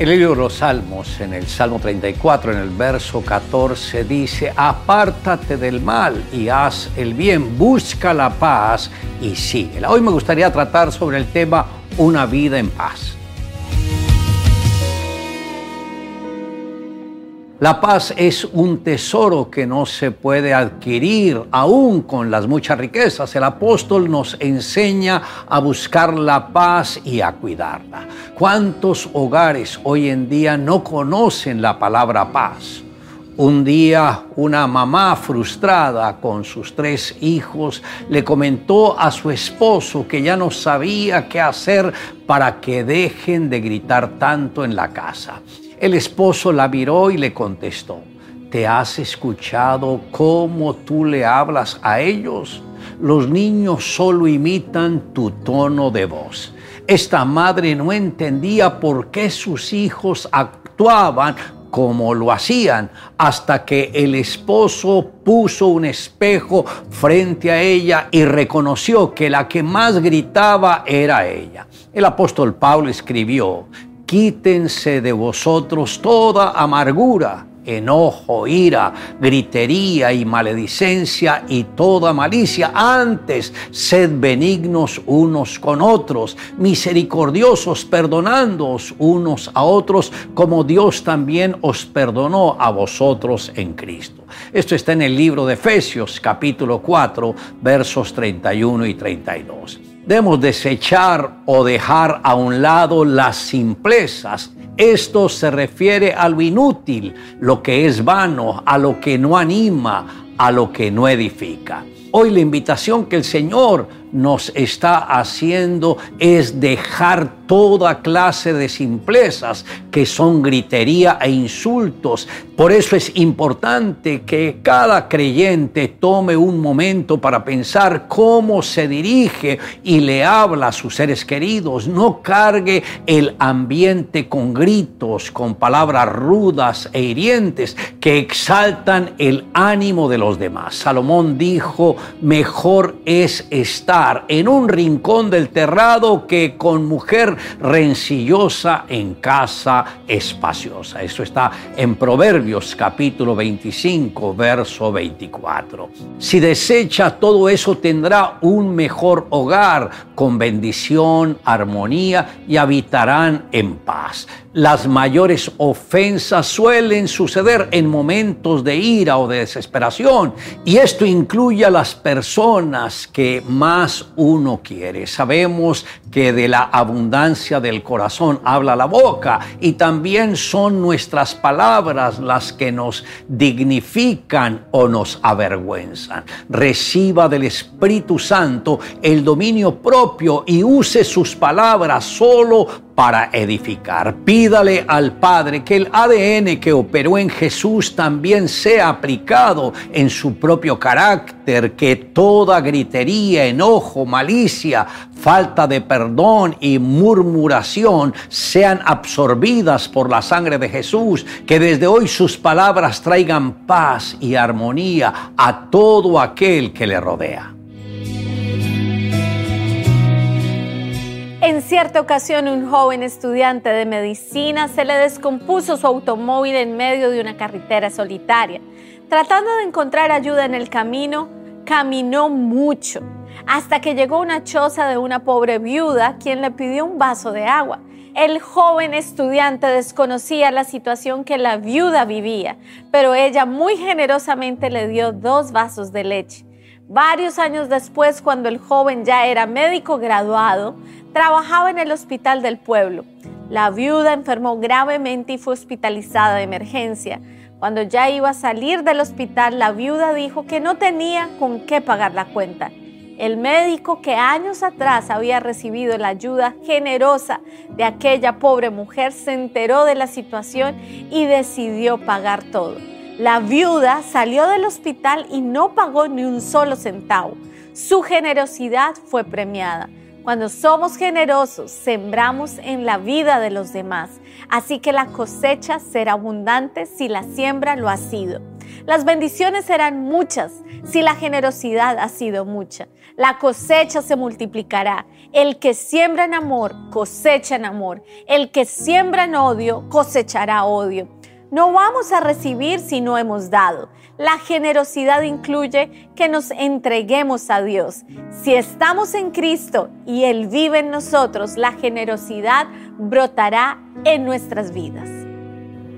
El libro de los Salmos, en el Salmo 34, en el verso 14, dice, apártate del mal y haz el bien, busca la paz y síguela. Hoy me gustaría tratar sobre el tema una vida en paz. La paz es un tesoro que no se puede adquirir aún con las muchas riquezas. El apóstol nos enseña a buscar la paz y a cuidarla. ¿Cuántos hogares hoy en día no conocen la palabra paz? Un día una mamá frustrada con sus tres hijos le comentó a su esposo que ya no sabía qué hacer para que dejen de gritar tanto en la casa. El esposo la miró y le contestó, ¿te has escuchado cómo tú le hablas a ellos? Los niños solo imitan tu tono de voz. Esta madre no entendía por qué sus hijos actuaban como lo hacían, hasta que el esposo puso un espejo frente a ella y reconoció que la que más gritaba era ella. El apóstol Pablo escribió, quítense de vosotros toda amargura, enojo, ira, gritería y maledicencia y toda malicia. Antes, sed benignos unos con otros, misericordiosos, perdonándoos unos a otros, como Dios también os perdonó a vosotros en Cristo. Esto está en el libro de Efesios capítulo 4, versos 31 y 32. Debemos desechar o dejar a un lado las simplezas. Esto se refiere a lo inútil, lo que es vano, a lo que no anima, a lo que no edifica. Hoy la invitación que el Señor nos está haciendo es dejar toda clase de simplezas que son gritería e insultos. Por eso es importante que cada creyente tome un momento para pensar cómo se dirige y le habla a sus seres queridos. No cargue el ambiente con gritos, con palabras rudas e hirientes que exaltan el ánimo de los demás. Salomón dijo, mejor es estar en un rincón del terrado que con mujer rencillosa en casa espaciosa. Eso está en Proverbios capítulo 25, verso 24. Si desecha todo eso tendrá un mejor hogar con bendición, armonía y habitarán en paz. Las mayores ofensas suelen suceder en momentos de ira o de desesperación y esto incluye a las personas que más uno quiere. Sabemos que de la abundancia del corazón habla la boca y también son nuestras palabras las que nos dignifican o nos avergüenzan. Reciba del Espíritu Santo el dominio propio y use sus palabras solo para edificar. Pídale al Padre que el ADN que operó en Jesús también sea aplicado en su propio carácter, que toda gritería, enojo, malicia, falta de perdón y murmuración sean absorbidas por la sangre de Jesús, que desde hoy sus palabras traigan paz y armonía a todo aquel que le rodea. En cierta ocasión, un joven estudiante de medicina se le descompuso su automóvil en medio de una carretera solitaria. Tratando de encontrar ayuda en el camino, caminó mucho, hasta que llegó a una choza de una pobre viuda, quien le pidió un vaso de agua. El joven estudiante desconocía la situación que la viuda vivía, pero ella muy generosamente le dio dos vasos de leche. Varios años después, cuando el joven ya era médico graduado, trabajaba en el hospital del pueblo. La viuda enfermó gravemente y fue hospitalizada de emergencia. Cuando ya iba a salir del hospital, la viuda dijo que no tenía con qué pagar la cuenta. El médico que años atrás había recibido la ayuda generosa de aquella pobre mujer se enteró de la situación y decidió pagar todo. La viuda salió del hospital y no pagó ni un solo centavo. Su generosidad fue premiada. Cuando somos generosos, sembramos en la vida de los demás. Así que la cosecha será abundante si la siembra lo ha sido. Las bendiciones serán muchas si la generosidad ha sido mucha. La cosecha se multiplicará. El que siembra en amor, cosecha en amor. El que siembra en odio, cosechará odio. No vamos a recibir si no hemos dado. La generosidad incluye que nos entreguemos a Dios. Si estamos en Cristo y Él vive en nosotros, la generosidad brotará en nuestras vidas.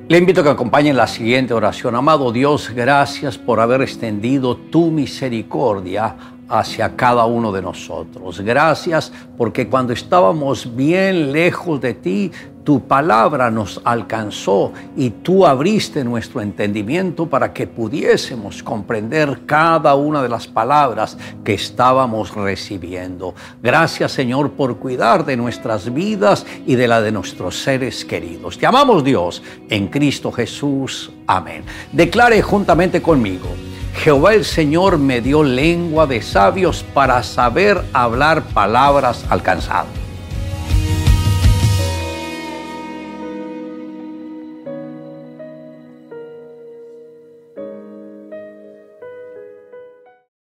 Le invito a que acompañe la siguiente oración. Amado Dios, gracias por haber extendido tu misericordia hacia cada uno de nosotros. Gracias porque cuando estábamos bien lejos de ti, tu palabra nos alcanzó y tú abriste nuestro entendimiento para que pudiésemos comprender cada una de las palabras que estábamos recibiendo. Gracias Señor por cuidar de nuestras vidas y de la de nuestros seres queridos. Te amamos Dios en Cristo Jesús. Amén. Declare juntamente conmigo. Jehová el Señor me dio lengua de sabios para saber hablar palabras alcanzadas.